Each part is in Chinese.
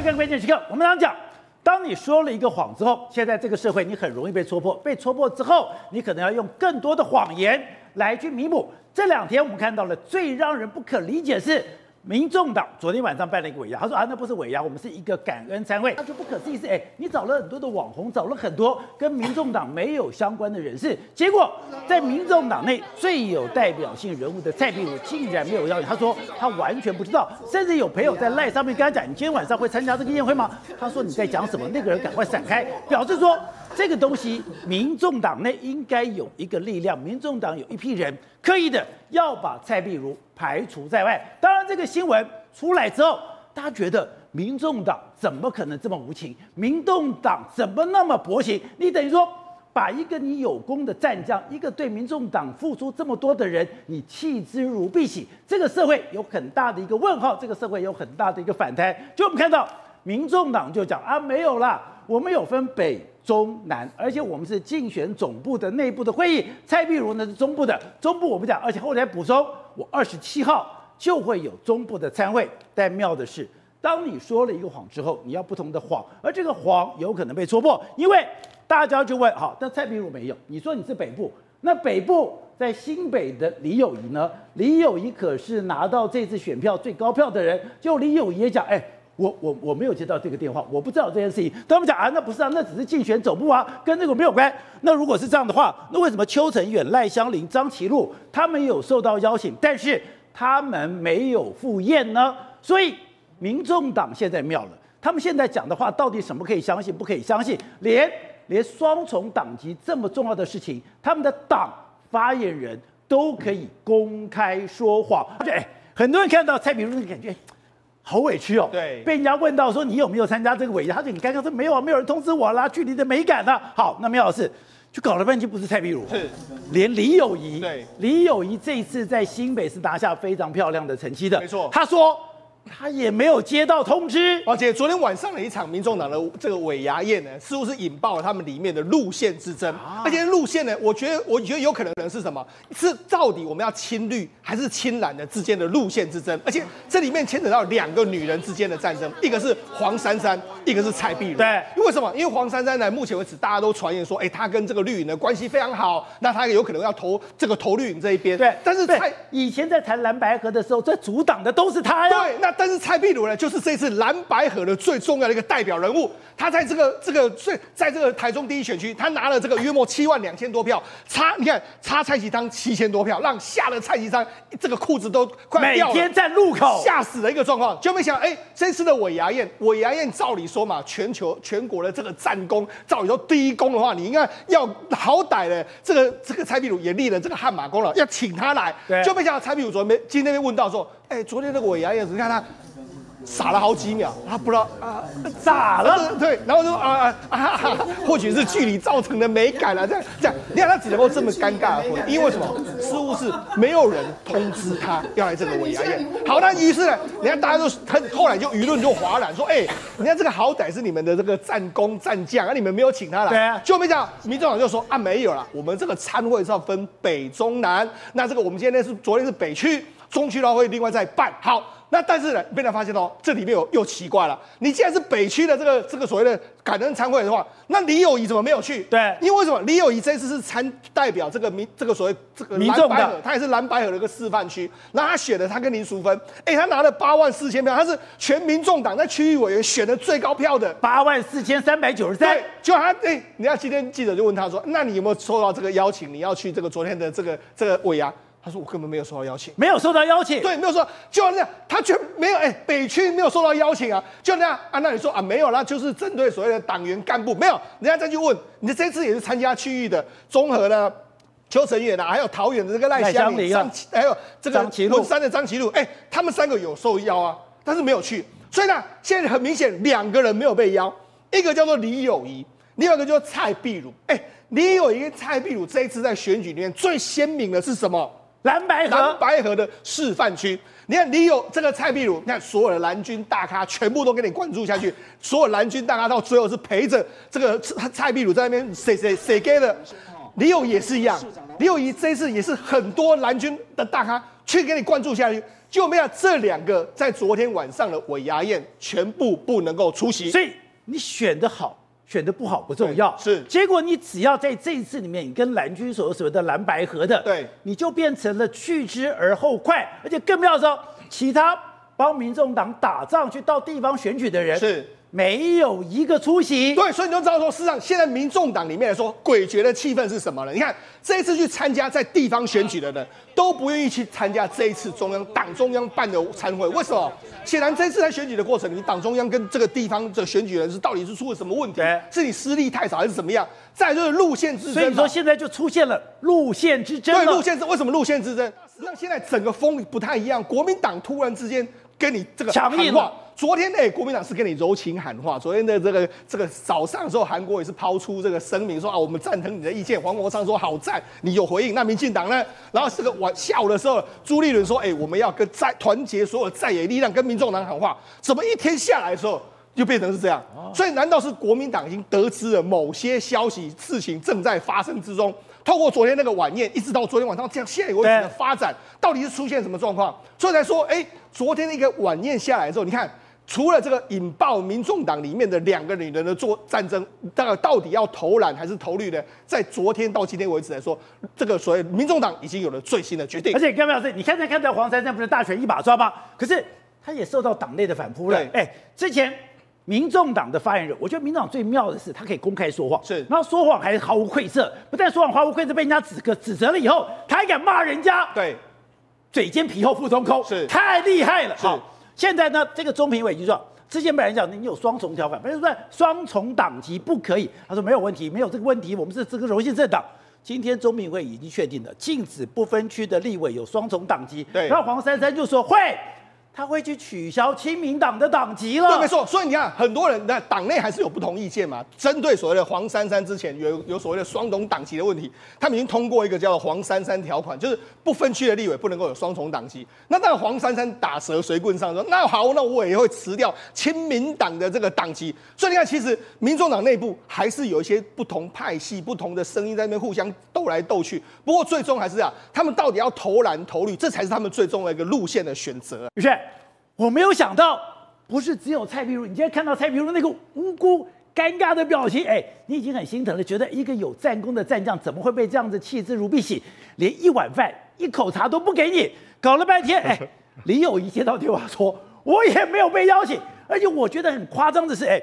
去看关键时刻。我们常讲，当你说了一个谎之后，现在这个社会你很容易被戳破。被戳破之后，你可能要用更多的谎言来去弥补。这两天我们看到了最让人不可理解是。民众党昨天晚上办了一个尾牙，他说啊，那不是尾牙，我们是一个感恩餐会。他就不可思议是，哎，你找了很多的网红，找了很多跟民众党没有相关的人士，结果在民众党内最有代表性人物的蔡壁如竟然没有邀请。他说他完全不知道，甚至有朋友在赖上面跟他讲，你今天晚上会参加这个宴会吗？他说你在讲什么？那个人赶快闪开，表示说这个东西民众党内应该有一个力量，民众党有一批人刻意的要把蔡壁如排除在外。当然，这个新闻出来之后，大家觉得民众党怎么可能这么无情？民众党怎么那么薄情？你等于说把一个你有功的战将，一个对民众党付出这么多的人，你弃之如敝屣。这个社会有很大的一个问号，这个社会有很大的一个反弹。就我们看到，民众党就讲啊，没有啦，我们有分北中南，而且我们是竞选总部的内部的会议。蔡壁如呢是中部的，中部我不讲，而且后来补充。我二十七号就会有中部的参会，但妙的是，当你说了一个谎之后，你要不同的谎，而这个谎有可能被戳破，因为大家就问：好，但蔡壁如没有，你说你是北部，那北部在新北的李有宜呢？李有宜可是拿到这次选票最高票的人，就李有宜也讲：哎。我我我没有接到这个电话，我不知道这件事情。他们讲啊，那不是啊，那只是竞选总部啊，跟这个没有关。那如果是这样的话，那为什么邱成远、赖香林、张其禄他们有受到邀请，但是他们没有赴宴呢？所以民众党现在妙了，他们现在讲的话到底什么可以相信，不可以相信？连连双重党籍这么重要的事情，他们的党发言人都可以公开说谎。哎，很多人看到蔡炳如的感觉。好委屈哦，对，被人家问到说你有没有参加这个尾牙，他说你刚刚说没有啊，没有人通知我啦，距离的美感呢？好，那苗老师，就搞了半天不是蔡壁如，是。连李友仪，对，李友仪这一次在新北是拿下非常漂亮的成绩的，没错，他说。他也没有接到通知，而且昨天晚上的一场民众党的这个尾牙宴呢，似乎是引爆了他们里面的路线之争。而且路线呢，我觉得我觉得有可能能是什么？是到底我们要亲绿还是亲蓝的之间的路线之争？而且这里面牵扯到两个女人之间的战争，一个是黄珊珊，一个是蔡碧如。对，为什么？因为黄珊珊呢，目前为止大家都传言说，哎，她跟这个绿营的关系非常好，那她有可能要投这个投绿营这一边。对，但是蔡以前在谈蓝白合的时候，在阻挡的都是她呀。对，那但是蔡壁如呢？就是这次蓝白合的最重要的一个代表人物，他在这个这个最在这个台中第一选区，他拿了这个约莫七万两千多票，差你看差蔡其昌七千多票，让吓得蔡其昌这个裤子都快掉了，每天在路口吓死的一个状况，就没想到哎，这次的尾牙宴，尾牙宴照理说嘛，全球全国的这个战功，照理说第一功的话，你应该要好歹的这个这个蔡壁如也立了这个汗马功劳，要请他来，对。就没想到蔡壁如昨天今天被问到说，哎，昨天那个尾牙宴，你看他。傻了好几秒，他不知道啊，咋了？对，然后就啊啊啊，啊，或许是距离造成的美感了，这样这样，你看他只能够这么尴尬的回应，因为什么？似乎是没有人通知他要来这个尾牙宴。好，那于是呢，你看大家都他后来就舆论就哗然说，哎，你看这个好歹是你们的这个战功战将，啊，你们没有请他来，对啊，就没讲，民众党就说啊没有了，我们这个参会是要分北中南，那这个我们今天是昨天是北区，中区的话会另外再办，好。那但是呢，被他发现哦，这里面有又奇怪了。你既然是北区的这个这个所谓的感恩参会的话，那李友仪怎么没有去？对，因为为什么李友仪这次是参代表这个民这个所谓这个蓝白合，他也是蓝白河的一个示范区。那他选的他跟林淑芬，哎，他拿了八万四千票，他是全民众党在区域委员选的最高票的八万四千三百九十三。就他哎，你看今天记者就问他说，那你有没有收到这个邀请？你要去这个昨天的这个这个尾牙？他说：“我根本没有收到邀请，没有收到邀请。对，没有说，就那样，他却没有。哎，北区没有收到邀请啊，就那样啊。那你说啊，没有啦，就是针对所谓的党员干部，没有。人家再去问，你这次也是参加区域的综合的邱成远啊，还有桃园的这个赖香林，张还有这个文山的张其禄，哎，他们三个有受邀啊，但是没有去。所以呢，现在很明显，两个人没有被邀，一个叫做李友仪，另外一个叫做蔡壁如。哎，李友仪跟蔡壁如这一次在选举里面最鲜明的是什么？”蓝白合，蓝白河的示范区，你看，你有这个蔡壁如，你看所有的蓝军大咖全部都给你灌注下去，所有蓝军大咖到最后是陪着这个蔡壁如在那边谁谁谁给的，李友也是一样，李友仪这一次也是很多蓝军的大咖去给你灌注下去，就没有这两个在昨天晚上的尾牙宴全部不能够出席。所以你选的好，选的不好不重要，是。结果你只要在这一次里面，你跟蓝军所所谓的蓝白合的，对，你就变成了去之而后快，而且更不要说其他帮民众党打仗去到地方选举的人是。没有一个出席，对，所以你就知道说，事实上现在民众党里面来说，诡谲的气氛是什么了？你看这一次去参加在地方选举的人，都不愿意去参加这一次中央党中央办的参会，为什么？显然这次在选举的过程，你党中央跟这个地方的选举人是到底是出了什么问题？是你实力太少还是怎么样？再来就是路线之争，所以说现在就出现了路线之争。对，路线是为什么路线之争？实际上现在整个风不太一样，国民党突然之间。跟你这个强硬话，昨天呢，国民党是跟你柔情喊话。昨天的这个这个早上的时候，韩国也是抛出这个声明说啊，我们赞成你的意见。黄国昌说好赞，你有回应。那民进党呢？然后这个晚下午的时候，朱立伦说，哎，我们要跟在团结所有在野力量，跟民众党喊话。怎么一天下来的时候，就变成是这样？所以难道是国民党已经得知了某些消息，事情正在发生之中？透过昨天那个晚宴，一直到昨天晚上这样现在为止的发展，到底是出现什么状况？所以才说，哎。昨天的一个晚宴下来之后，你看，除了这个引爆民众党里面的两个女人的做战争，大概到底要投蓝还是投绿呢？在昨天到今天为止来说，这个所谓民众党已经有了最新的决定。而且，各位老师，你看在看到黄珊珊不是大权一把抓吗？可是他也受到党内的反扑了。哎，之前民众党的发言人，我觉得民众党最妙的是他可以公开说谎，是，然后说谎还毫无愧色，不但说谎毫无愧色，被人家指个指责了以后，他还敢骂人家。对。嘴尖皮厚腹中空，是太厉害了。好，现在呢，这个中评委已经说，之前本来讲你有双重条款，本来说双重党籍不可以，他说没有问题，没有这个问题，我们是这个柔性政党。今天中评会已经确定了，禁止不分区的立委有双重党籍。对，然后黄珊珊就说会。他会去取消亲民党的党籍了。对，没错。所以你看，很多人那党内还是有不同意见嘛。针对所谓的黄珊珊之前有有所谓的双重党籍的问题，他们已经通过一个叫做黄珊珊条款，就是不分区的立委不能够有双重党籍。那当黄珊珊打蛇随棍上说，那好，那我也会辞掉亲民党的这个党籍。所以你看，其实民众党内部还是有一些不同派系、不同的声音在那边互相斗来斗去。不过最终还是啊，他们到底要投蓝投绿，这才是他们最终的一个路线的选择。宇轩。我没有想到，不是只有蔡壁如。你今天看到蔡壁如那个无辜、尴尬的表情，哎，你已经很心疼了。觉得一个有战功的战将，怎么会被这样子弃之如敝屣？连一碗饭、一口茶都不给你，搞了半天，哎，李友仪接到电话说，我也没有被邀请。而且我觉得很夸张的是，哎，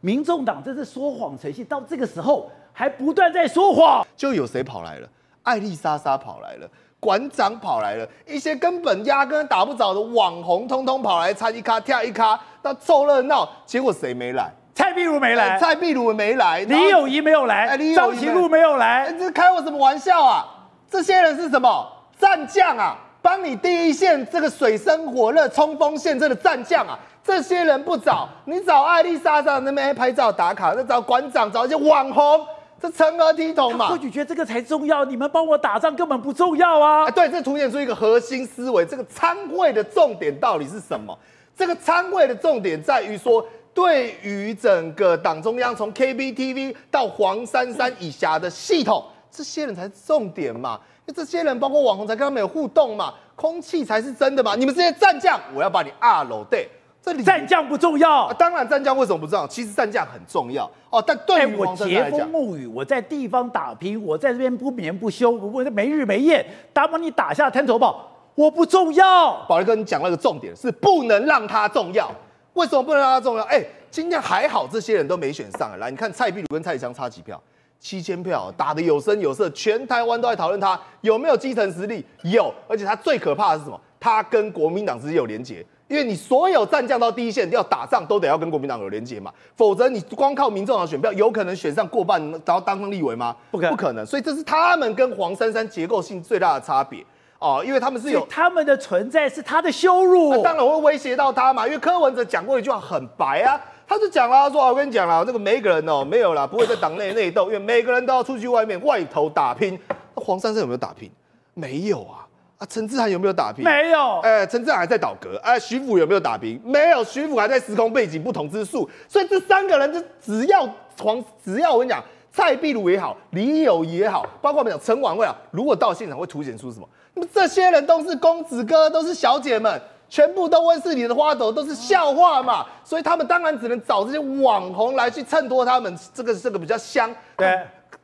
民众党这是说谎成性，到这个时候还不断在说谎。就有谁跑来了？艾丽莎莎跑来了。馆长跑来了，一些根本压根打不着的网红，通通跑来参一咖跳一咖，那凑热闹。结果谁没来？蔡壁如没来，蔡壁如没来，李友仪没有来，张其禄没有来。欸，这开我什么玩笑啊？这些人是什么战将啊？帮你第一线这个水深火热冲锋陷阵的战将啊！这些人不找，你找艾丽莎莎那边拍照打卡，再找馆长，找一些网红。这成何体统嘛？或许觉得这个才重要，你们帮我打仗根本不重要啊！啊对，这凸显出一个核心思维，这个参会的重点到底是什么？这个参会的重点在于说，对于整个党中央从 KBTV 到黄珊珊以下的系统，这些人才是重点嘛？那这些人包括网红才跟他们有互动嘛？空气才是真的嘛？你们这些战将，我要把你二楼对。这里战将不重要，啊、当然战将为什么不重要？其实战将很重要哦。但对于我櫛风沐雨，我在地方打拼，我在这边不眠不休，我没日没夜，打把你打下滩头堡，我不重要。宝来哥，你讲那个重点是不能让他重要。为什么不能让他重要？哎，今天还好，这些人都没选上来。你看蔡壁如跟蔡其昌差几票？七千票，打得有声有色，全台湾都在讨论他有没有基层实力，有。而且他最可怕的是什么？他跟国民党之间有连结。因为你所有战将到第一线要打仗，都得要跟国民党有连结嘛，否则你光靠民众党选票，有可能选上过半，然后当上立委吗？不可能，不可能。所以这是他们跟黄珊珊结构性最大的差别哦，因为他们是有他们的存在是他的羞辱，当然会威胁到他嘛。因为柯文哲讲过一句话很白啊，他就讲了，他说我跟你讲了，这个每一个人哦，没有啦，不会在党内内斗，因为每个人都要出去外面外头打拼。那黄珊珊有没有打拼？没有啊。啊，陈志涵有没有打平？没有。哎、欸，陈志涵还在倒戈。哎、欸，徐府有没有打平？没有，徐府还在时空背景不同之处。所以这三个人就只要黄，只要我跟你讲，蔡壁如也好，李友也好，包括我们讲陈琬惠啊，如果到现场会凸显出什么？那么这些人都是公子哥，都是小姐们，全部都温室里的花朵，都是笑话嘛。所以他们当然只能找这些网红来去衬托他们这个这个比较香。对，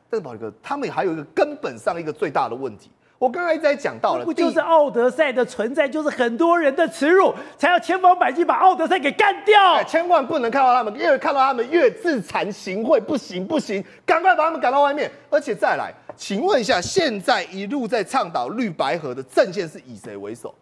但是宝杰哥，他们还有一个根本上一个最大的问题。我刚才一直在讲到了，不就是奥德赛的存在，就是很多人的耻辱，才要千方百计把奥德赛给干掉。哎，千万不能看到他们，越看到他们越自惭形秽，不行不行，赶快把他们赶到外面。而且再来，请问一下，现在一路在倡导绿白河的阵线是以谁为首？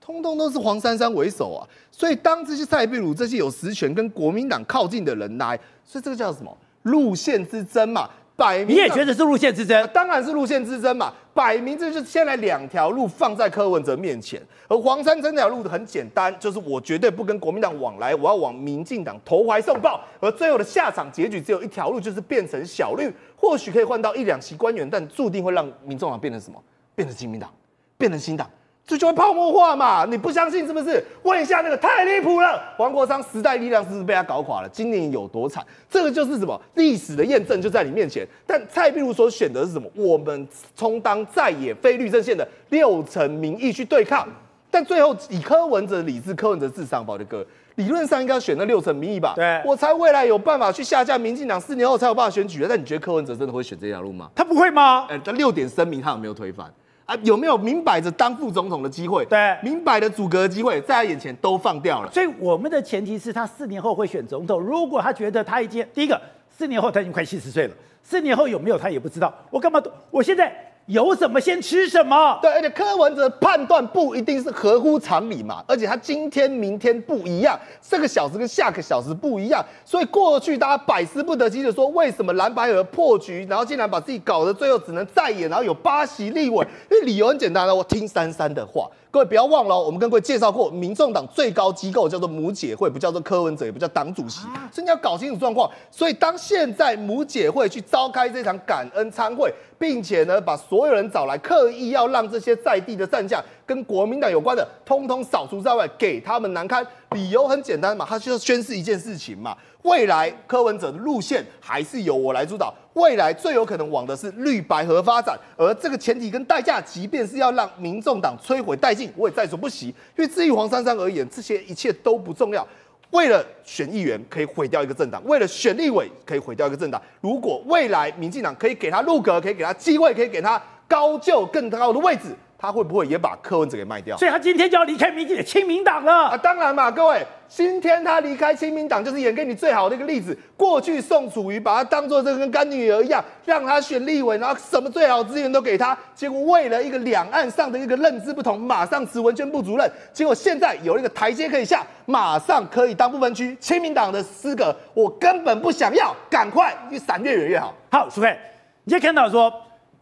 通通都是黄珊珊为首啊。所以当这些蔡壁如这些有实权跟国民党靠近的人来，所以这个叫什么路线之争嘛？摆明你也觉得是路线之争？当然是路线之争嘛！摆明这就是现在两条路放在柯文哲面前，而黄珊珊这条路很简单，就是我绝对不跟国民党往来，我要往民进党投怀送抱，而最后的下场结局只有一条路，就是变成小绿，或许可以换到一两席官员，但注定会让民众党变成什么？变成亲民党，变成新党。这就会泡沫化嘛？你不相信是不是？问一下那个太离谱了，黄国昌时代力量是不是被他搞垮了？今年有多惨？这个就是什么历史的验证就在你面前。但蔡壁如所选的是什么？我们充当在野非律政线的六成民意去对抗，但最后以柯文哲理智、柯文哲智商，宝的哥理论上应该要选那六成民意吧？对，我猜未来有办法去下架民进党，四年后才有办法选举的。但你觉得柯文哲真的会选这条路吗？他不会吗？哎，他六点声明，他有没有推翻？啊，有没有明摆着当副总统的机会？对，明摆的阻隔机会，在他眼前都放掉了。所以我们的前提是他四年后会选总统。如果他觉得他已经第一个四年后他已经快七十岁了，四年后有没有他也不知道。我干嘛？我现在。有什么先吃什么？对，而且柯文哲判断不一定是合乎常理嘛，而且他今天、明天不一样，这个小时跟下个小时不一样，所以过去大家百思不得其解，说为什么蓝白合破局，然后竟然把自己搞得最后只能再演，然后有八席立委，因为理由很简单了，我听珊珊的话。各位不要忘了，我们跟各位介绍过，民众党最高机构叫做母姐会，不叫做柯文哲，也不叫党主席，所以你要搞清楚状况。所以当现在母姐会去召开这场感恩餐会，并且呢把所有人找来，刻意要让这些在地的战将跟国民党有关的，通通扫除在外，给他们难堪。理由很简单嘛，他就要宣示一件事情嘛。未来柯文哲的路线还是由我来主导，未来最有可能往的是绿白合发展，而这个前提跟代价，即便是要让民众党摧毁殆尽，我也在所不惜。因为至于黄珊珊而言，这些一切都不重要。为了选议员可以毁掉一个政党，为了选立委可以毁掉一个政党。如果未来民进党可以给他入阁，可以给他机会，可以给他高就更高的位置。他会不会也把柯文哲给卖掉？所以他今天就要离开民进的亲民党了啊！当然嘛，各位，今天他离开亲民党就是演给你最好的一个例子。过去宋楚瑜把他当做这个跟干女儿一样，让他选立委，然后什么最好资源都给他。结果为了一个两岸上的一个认知不同，马上辞文宣部主任。结果现在有一个台阶可以下，马上可以当不分区亲民党的资格。我根本不想要，赶快越闪越远越好。好，淑惠，你也看到说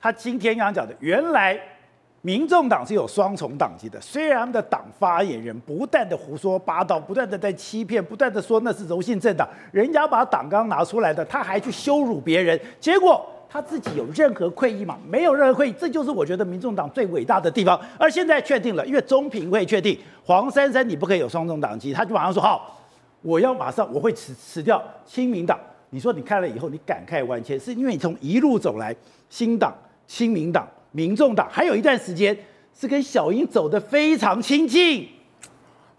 他今天刚刚讲的，原来。民众党是有双重党籍的，虽然他们的党发言人不断的胡说八道，不断的在欺骗，不断的说那是柔性政党，人家把党纲拿出来的，他还去羞辱别人，结果他自己有任何愧意吗？没有任何愧意，这就是我觉得民众党最伟大的地方。而现在确定了，因为中评会确定黄珊珊你不可以有双重党籍，他就马上说好，我要马上我会辞辞掉亲民党。你说你看了以后你感慨万千，是因为你从一路走来，新党、亲民党。民众党还有一段时间是跟小英走得非常亲近。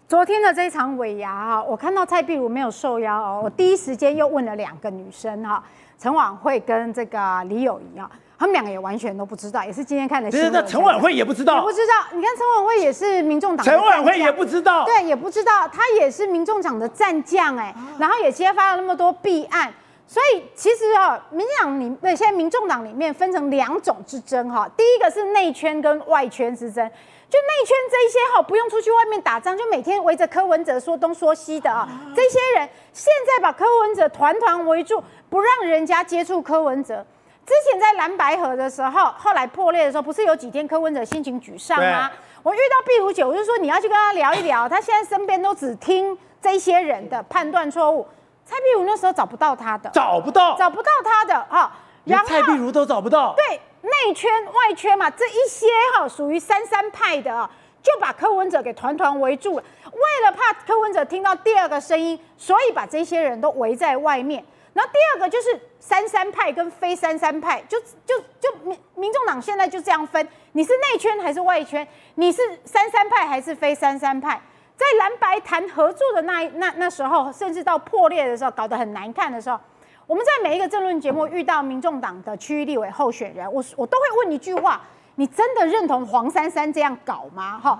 昨天的这一场尾牙啊，我看到蔡碧如没有受邀哦，我第一时间又问了两个女生哈，陈婉慧跟这个李友仪啊，他们两个也完全都不知道，也是今天看的新闻。那陈婉慧也不知道，也不知道。你看陈婉慧也是民众党，陈婉慧也不知道，对，也不知道，她也是民众党的战将哎，然后也揭发了那么多弊案。所以其实啊，民进党里，那，现在民众党里面分成两种之争哈。第一个是内圈跟外圈之争，就内圈这一些哈，不用出去外面打仗，就每天围着柯文哲说东说西的啊。这些人现在把柯文哲团团围住，不让人家接触柯文哲。之前在蓝白河的时候，后来破裂的时候，不是有几天柯文哲心情沮丧吗？我遇到壁如姐，我就说你要去跟他聊一聊，他现在身边都只听这些人的判断错误。蔡壁如那时候找不到他的，找不到，找不到他的哈，连蔡壁如都找不到。对，内圈外圈嘛，这一些哈属于三三派的啊，就把柯文哲给团团围住了。为了怕柯文哲听到第二个声音，所以把这些人都围在外面。然后第二个就是三三派跟非三三派，就就就民民众党现在就这样分，你是内圈还是外圈？你是三三派还是非三三派？在蓝白谈合作的那那那时候，甚至到破裂的时候，搞得很难看的时候，我们在每一个政论节目遇到民众党的区域立委候选人，我我都会问一句话：你真的认同黄珊珊这样搞吗？哈，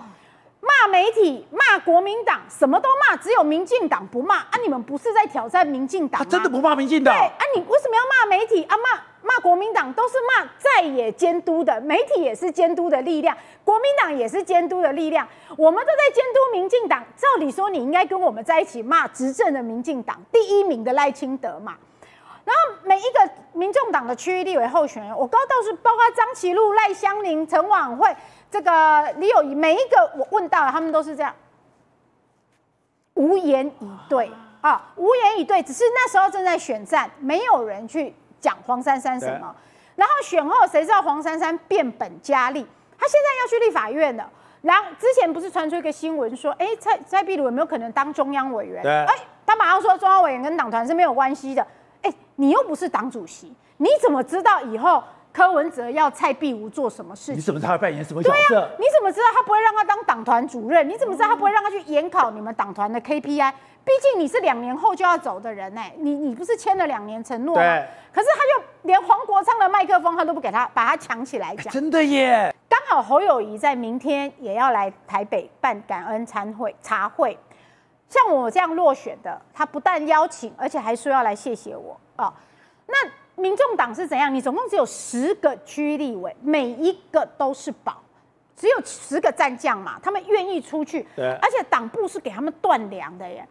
骂媒体、骂国民党，什么都骂，只有民进党不骂啊！你们不是在挑战民进党？他真的不骂民进党？对啊，你为什么要骂媒体啊？骂骂国民党都是骂在野监督的，媒体也是监督的力量，国民党也是监督的力量，我们都在监督民进党。照理说，你应该跟我们在一起骂执政的民进党第一名的赖清德嘛。然后每一个民众党的区域立委候选人，我高到是包括张其禄、赖香林、陈琬惠，这个李有宜，每一个我问到了，他们都是这样，无言以对啊，无言以对。只是那时候正在选战，没有人去讲黄珊珊什么。然后选后，谁知道黄珊珊变本加厉，他现在要去立法院了。然后之前不是传出一个新闻说，哎，蔡蔡壁如有没有可能当中央委员？哎，他马上说中央委员跟党团是没有关系的。哎，你又不是党主席，你怎么知道以后柯文哲要蔡壁如做什么事情？你怎么知道他扮演什么角色？对啊，你怎么知道他不会让他当党团主任？你怎么知道他不会让他去研考你们党团的 KPI？毕竟你是两年后就要走的人哎，你你不是签了两年承诺吗？对。可是他就连黄国昌的麦克风他都不给他，把他抢起来讲。真的耶！刚好侯友宜在明天也要来台北办感恩餐会茶会。像我这样落选的，他不但邀请，而且还说要来谢谢我啊、哦。那民众党是怎样？你总共只有十个区立委，每一个都是宝，只有十个战将嘛，他们愿意出去，对，而且党部是给他们断粮的耶。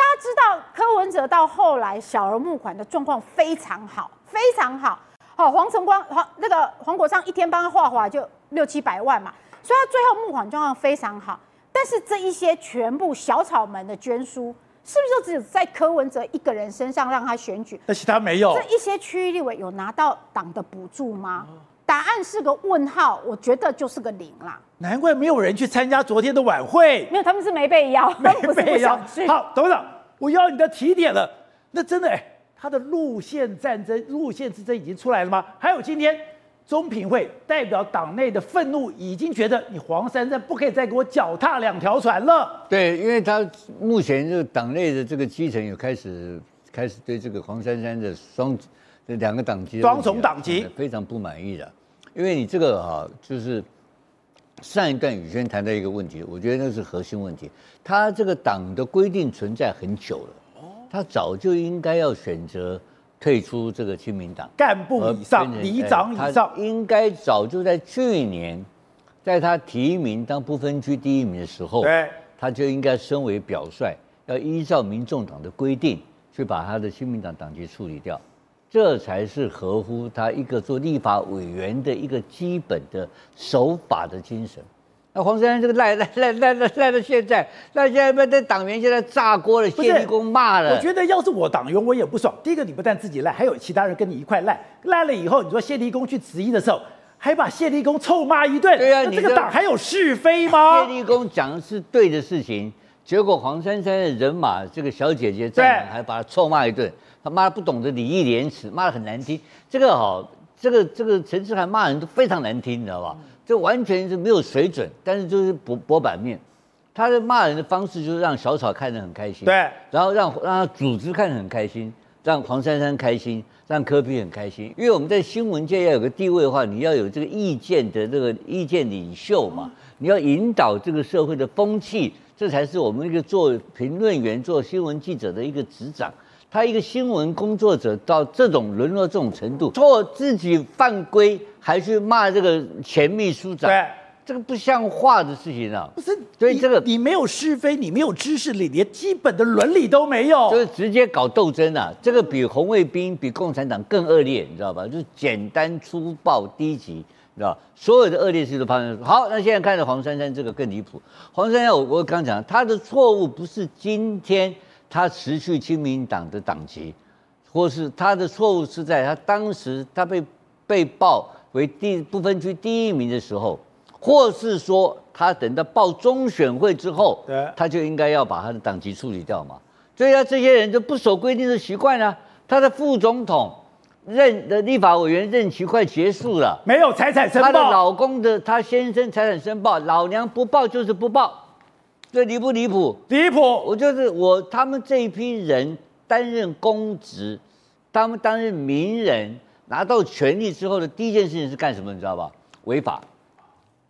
大家知道柯文哲到后来小额募款的状况非常好，非常好。好、哦，黄晨光黄那个黄国昌一天帮他画画就六七百万嘛，所以他最后募款状况非常好。但是这一些全部小草们的捐书，是不是就只有在柯文哲一个人身上让他选举？那其他没有。这一些区域立委有拿到党的补助吗？答案是个问号，我觉得就是个零啦。难怪没有人去参加昨天的晚会。没有，他们是没被邀，没被邀。好，董事长，我要你的提点了。那真的哎，他的路线战争、路线之争已经出来了吗？还有今天。中评会代表党内的愤怒，已经觉得你黄珊珊不可以再给我脚踏两条船了。对，因为他目前这个党内的这个基层有开始开始对这个黄珊珊的双这两个党籍双重党籍非常不满意的。因为你这个啊，就是上一段宇轩谈到一个问题，我觉得那是核心问题。他这个党的规定存在很久了，他早就应该要选择。退出这个亲民党干部以上、里长以上，应该早就在去年，在他提名当不分区第一名的时候，对，他就应该身为表率，要依照民众党的规定去把他的亲民党党籍处理掉，这才是合乎他一个做立法委员的一个基本的守法的精神。那黄珊珊这个赖赖赖赖赖赖到现在，那现在被这党员现在炸锅了，谢立功骂了。我觉得要是我党员，我也不爽。第一个，你不但自己赖，还有其他人跟你一块赖。赖了以后，你说谢立功去质疑的时候，还把谢立功臭骂一顿。对啊，你这个党还有是非吗？谢立功讲的是对的事情，结果黄珊珊的人马这个小姐姐在还把她臭骂一顿，他妈不懂得礼义廉耻，骂得很难听。这个好，这个这个陈志涵骂人都非常难听，你知道吧？这完全是没有水准，但是就是博博版面，他的骂人的方式就是让小草看得很开心，对，然后让让他组织看得很开心，让黄珊珊开心，让柯比很开心，因为我们在新闻界要有个地位的话，你要有这个意见的这个意见领袖嘛，你要引导这个社会的风气，这才是我们一个做评论员、做新闻记者的一个职掌。他一个新闻工作者到这种沦落这种程度，做自己犯规还去骂这个前秘书长，对，这个不像话的事情啊！不是，所以这个你，你没有是非，你没有知识，你连基本的伦理都没有，就是直接搞斗争啊！这个比红卫兵、比共产党更恶劣，你知道吧？就是简单粗暴、低级，你知道所有的恶劣事都发生。好，那现在看着黄珊珊这个更离谱。黄珊珊，我我刚讲，她的错误不是今天。她辞去亲民党的党籍，或是她的错误是在她当时她被被报为第不分区第一名的时候，或是说她等到报中选会之后，对，他就应该要把她的党籍处理掉嘛。所以啊，这些人就不守规定的习惯啊。他的副总统任的立法委员任期快结束了，没有财产申报。她的老公的她先生财产申报，老娘不报就是不报，这离不离谱？离谱！我就是我，他们这一批人担任公职，他们担任名人，拿到权力之后的第一件事情是干什么？你知道吧？违法。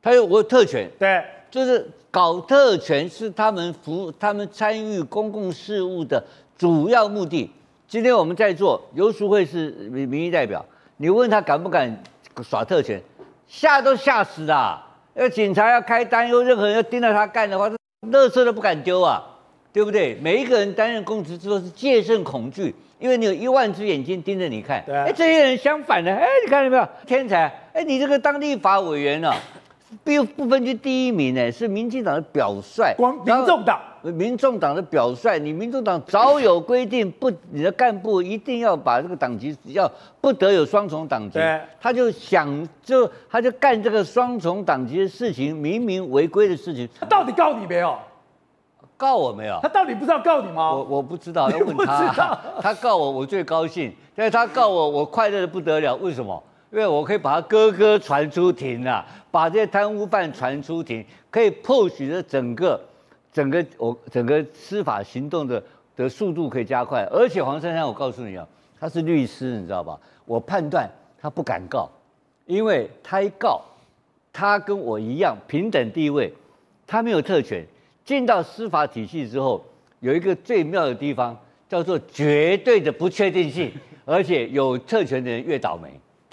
他有我有特权，对，就是搞特权是他们服他们参与公共事务的主要目的。今天我们在座，游淑慧是民民意代表，你问他敢不敢耍特权，吓都吓死了。要警察要开单，又任何人要盯着他干的话，乐色都不敢丢啊，对不对？每一个人担任公职之后是戒慎恐惧，因为你有一万只眼睛盯着你看。对啊。哎，这些人相反的，哎，你看到没有？天才，哎，你这个当立法委员呢、啊，不不分区第一名呢，是民进党的表率。光民众党。民众党的表率，你民众党早有规定，不，你的干部一定要把这个党籍要不得有双重党籍。他就想就他就干这个双重党籍的事情，明明违规的事情。他到底告你没有？告我没有？他到底不知道告你吗？我我不知道，要问他。他告我，我最高兴；但是他告我，我快乐的不得了。为什么？因为我可以把他哥哥传出庭啊，把这些贪污犯传出庭，可以 push 的整个。整个我整个司法行动的的速度可以加快，而且黄珊珊，我告诉你啊，他是律师，你知道吧？我判断他不敢告，因为他一告，他跟我一样平等地位，他没有特权。进到司法体系之后，有一个最妙的地方，叫做绝对的不确定性，而且有特权的人越倒霉。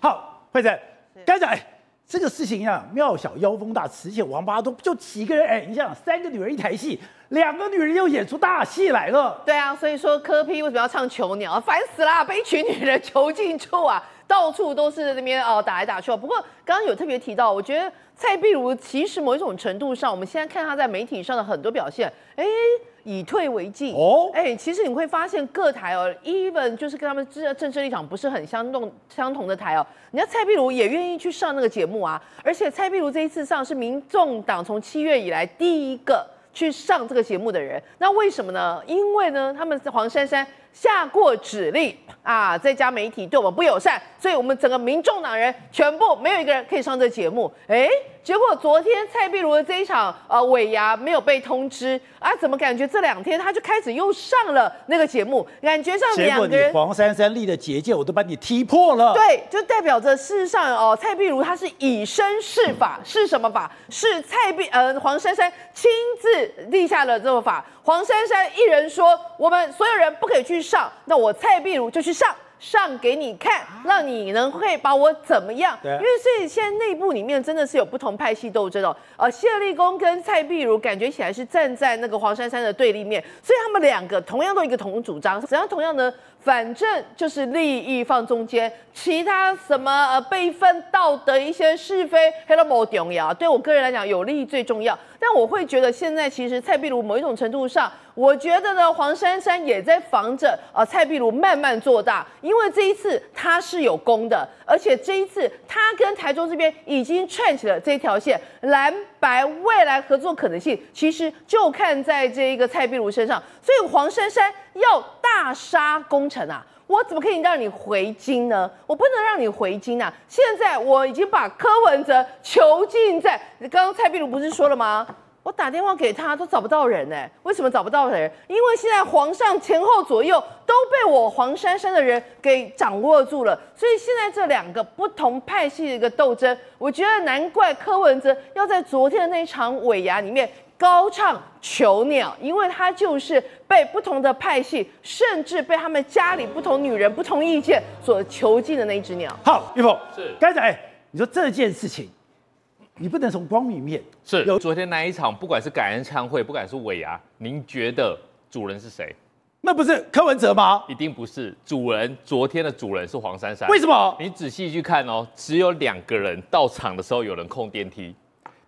好，慧珍，该仔。这个事情一样，庙小妖风大，雌且王八多，就几个人哎，你想三个女人一台戏，两个女人又演出大戏来了。对啊，所以说柯 P 为什么要唱囚鸟？烦死啦，被一群女人囚禁住啊，到处都是那边哦打来打去。不过刚刚有特别提到，我觉得蔡壁如其实某一种程度上，我们现在看她在媒体上的很多表现，哎。以退为进哦，哎，其实你会发现各台哦，even 就是跟他们政政治立场不是很相动相同的台哦，人家蔡壁如也愿意去上那个节目啊，而且蔡壁如这一次上是民众党从七月以来第一个去上这个节目的人，那为什么呢？因为呢，他们黄珊珊下过指令啊，这家媒体对我们不友善，所以我们整个民众党人全部没有一个人可以上这节目，哎。结果昨天蔡碧如的这一场呃尾牙没有被通知啊，怎么感觉这两天他就开始又上了那个节目？感觉上两个人黄珊珊立的结界我都把你踢破了。对，就代表着事实上哦，蔡碧如他是以身试法，是什么法？是蔡碧呃黄珊珊亲自立下了这个法。黄珊珊一人说我们所有人不可以去上，那我蔡碧如就去上。上给你看，让你能会把我怎么样？因为所以现在内部里面真的是有不同派系斗争哦。呃，谢立功跟蔡碧如感觉起来是站在那个黄珊珊的对立面，所以他们两个同样都一个同主张，怎样同样呢？反正就是利益放中间，其他什么呃辈分、道德一些是非，黑都不重要。对我个人来讲，有利益最重要。但我会觉得现在其实蔡壁如某一种程度上，我觉得呢，黄珊珊也在防着呃蔡壁如慢慢做大，因为这一次他是有功的，而且这一次他跟台中这边已经串起了这条线，蓝白未来合作可能性其实就看在这一个蔡壁如身上，所以黄珊珊要大杀功臣啊！我怎么可以让你回京呢？我不能让你回京啊！现在我已经把柯文哲囚禁在……刚刚蔡壁如不是说了吗？我打电话给他都找不到人哎，为什么找不到人？因为现在皇上前后左右都被我黄珊珊的人给掌握住了，所以现在这两个不同派系的一个斗争，我觉得难怪柯文哲要在昨天的那场尾牙里面。高唱囚鸟，因为他就是被不同的派系，甚至被他们家里不同女人不同意见所囚禁的那一只鸟。好，玉凤是刚才你说这件事情，你不能从光明面是有昨天那一场，不管是感恩餐会，不管是尾牙，您觉得主人是谁？那不是柯文哲吗？一定不是，主人昨天的主人是黄珊珊。为什么？你仔细去看哦，只有两个人到场的时候有人控电梯。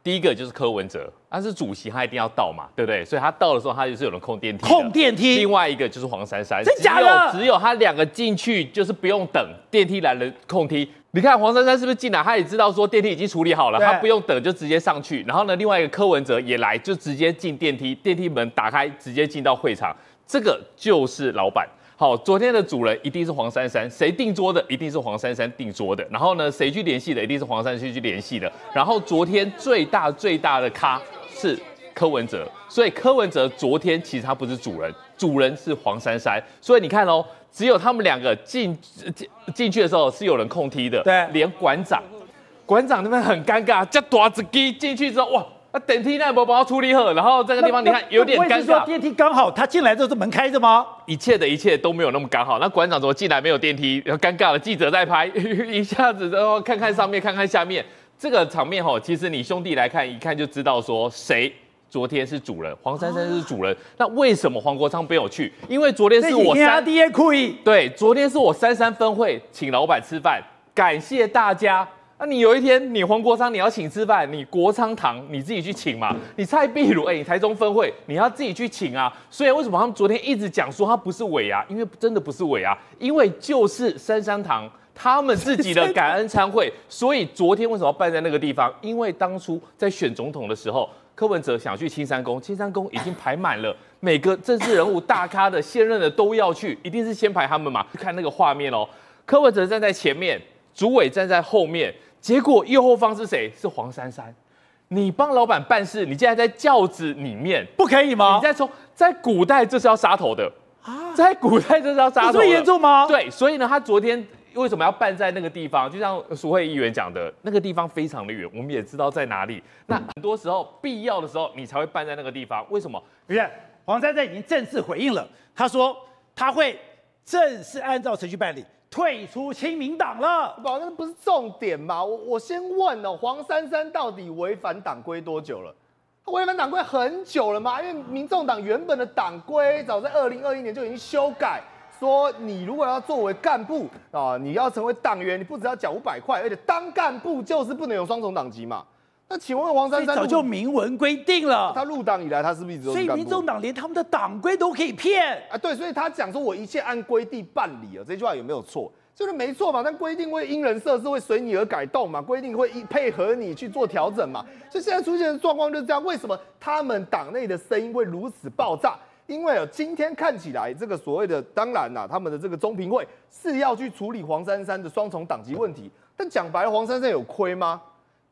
第一个就是柯文哲，他是主席，他一定要到嘛，对不对？所以他到的时候，他就是有人控电梯。控电梯。另外一个就是黄珊珊，真假的？只有只有他两个进去就是不用等电梯来了控梯，你看黄珊珊是不是进来？他也知道说电梯已经处理好了，对他不用等就直接上去。然后呢，另外一个柯文哲也来，就直接进电梯，电梯门打开，直接进到会场。这个就是老板。好，昨天的主人一定是黄珊珊，谁订桌的一定是黄珊珊订桌的。然后呢，谁去联系的一定是黄珊珊去联系的。然后昨天最大最大的咖是柯文哲，所以柯文哲昨天其实他不是主人，主人是黄珊珊。所以你看哦。只有他们两个进进进去的时候是有人控梯的，对，连馆长，馆长那边很尴尬，叫爪子鸡进去之后，哇，那电梯那不把它处理好，然后这个地方你看有点尴尬。说电梯刚好他进来之后是门开着吗？一切的一切都没有那么刚好。那馆长怎么进来没有电梯？然后尴尬了，记者在拍，一下子然后看看上面，看看下面，这个场面吼，其实你兄弟来看一看就知道说谁。昨天是主人，黄珊珊是主人，啊、那为什么黄国昌没有去？因为昨天是我三对，昨天是我三三分会请老板吃饭，感谢大家。那你有一天你黄国昌你要请吃饭，你国昌堂你自己去请嘛？你蔡壁如哎，你台中分会你要自己去请啊。所以为什么他们昨天一直讲说他不是尾牙？因为真的不是尾牙，因为就是三三堂他们自己的感恩餐会。所以昨天为什么要办在那个地方？因为当初在选总统的时候。柯文哲想去青山宫，青山宫已经排满了，每个政治人物、大咖的、现任的都要去，一定是先排他们嘛。看那个画面哦，柯文哲站在前面，主委站在后面，结果右后方是谁？是黄珊珊。你帮老板办事，你竟然在轿子里面，不可以吗？你在说，在古代这是要杀头的啊，在古代这是要杀头的，这么严重吗？对，所以呢，他昨天。为什么要办在那个地方？就像苏慧议员讲的，那个地方非常的远，我们也知道在哪里。那很多时候必要的时候，你才会办在那个地方。为什么？因为黄珊珊已经正式回应了，他说他会正式按照程序办理，退出亲民党了。宝，那不是重点吗？我我先问哦，黄珊珊到底违反党规多久了？他违反党规很久了吗？因为民众党原本的党规早在二零二一年就已经修改。说你如果要作为干部啊，你要成为党员，你不只要缴五百块，而且当干部就是不能有双重党籍嘛。那请问黄珊珊早就明文规定了，他入党以来他是不是一直？所以民众党连他们的党规都可以骗啊？对，所以他讲说我一切按规定办理啊，这句话有没有错？就是没错嘛，但规定会因人设事，会随你而改动嘛，规定会配合你去做调整嘛。所以现在出现的状况就是这样，为什么他们党内的声音会如此爆炸？因为啊，今天看起来这个所谓的，当然啦，他们的这个中评会是要去处理黄珊珊的双重党籍问题，但讲白了，黄珊珊有亏吗？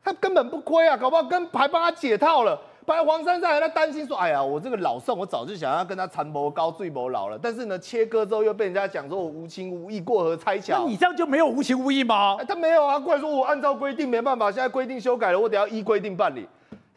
他根本不亏啊，搞不好跟还帮他解套了。本来黄珊珊还在担心说，哎呀，我这个老宋，我早就想要跟他缠谋高坠谋老了，但是呢，切割之后又被人家讲说我无情无义，过河拆桥。那你这样就没有无情无义吗？哎，他没有啊，过来说我按照规定没办法，现在规定修改了，我得要依规定办理。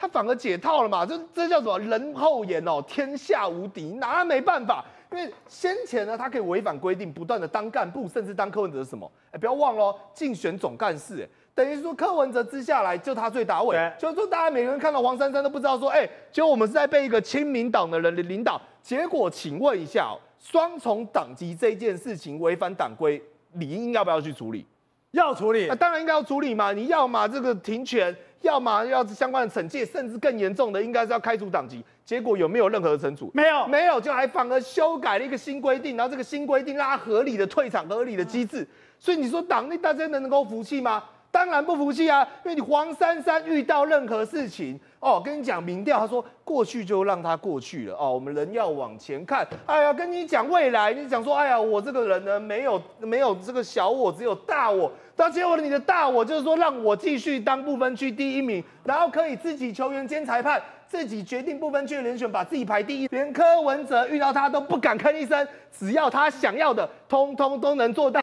他反而解套了嘛？这这叫什么？人后言哦，天下无敌，拿他没办法。因为先前呢，他可以违反规定，不断的当干部，甚至当柯文哲什么？哎，不要忘了，竞选总干事，哎，等于说柯文哲之下来就他最大位。对就是说大家每个人看到黄珊珊都不知道说，哎，结果我们是在被一个亲民党的人领导。结果请问一下，双重党籍这件事情违反党规，理应要不要去处理？要处理，那当然应该要处理嘛。你要嘛这个停权。要么要相关的惩戒，甚至更严重的，应该是要开除党籍。结果有没有任何的惩处？没有，没有，就还反而修改了一个新规定，然后这个新规定让他合理的退场、合理的机制。所以你说党内大家能够服气吗？当然不服气啊！因为你黄珊珊遇到任何事情，哦，跟你讲民调，他说过去就让他过去了哦，我们人要往前看。哎呀，跟你讲未来，你讲说，哎呀，我这个人呢，没有没有这个小我，只有大我。交接我的你的大我就是说，让我继续当不分区第一名，然后可以自己球员兼裁判，自己决定不分区的人选，把自己排第一。连柯文哲遇到他都不敢吭一声，只要他想要的，通通都能做到。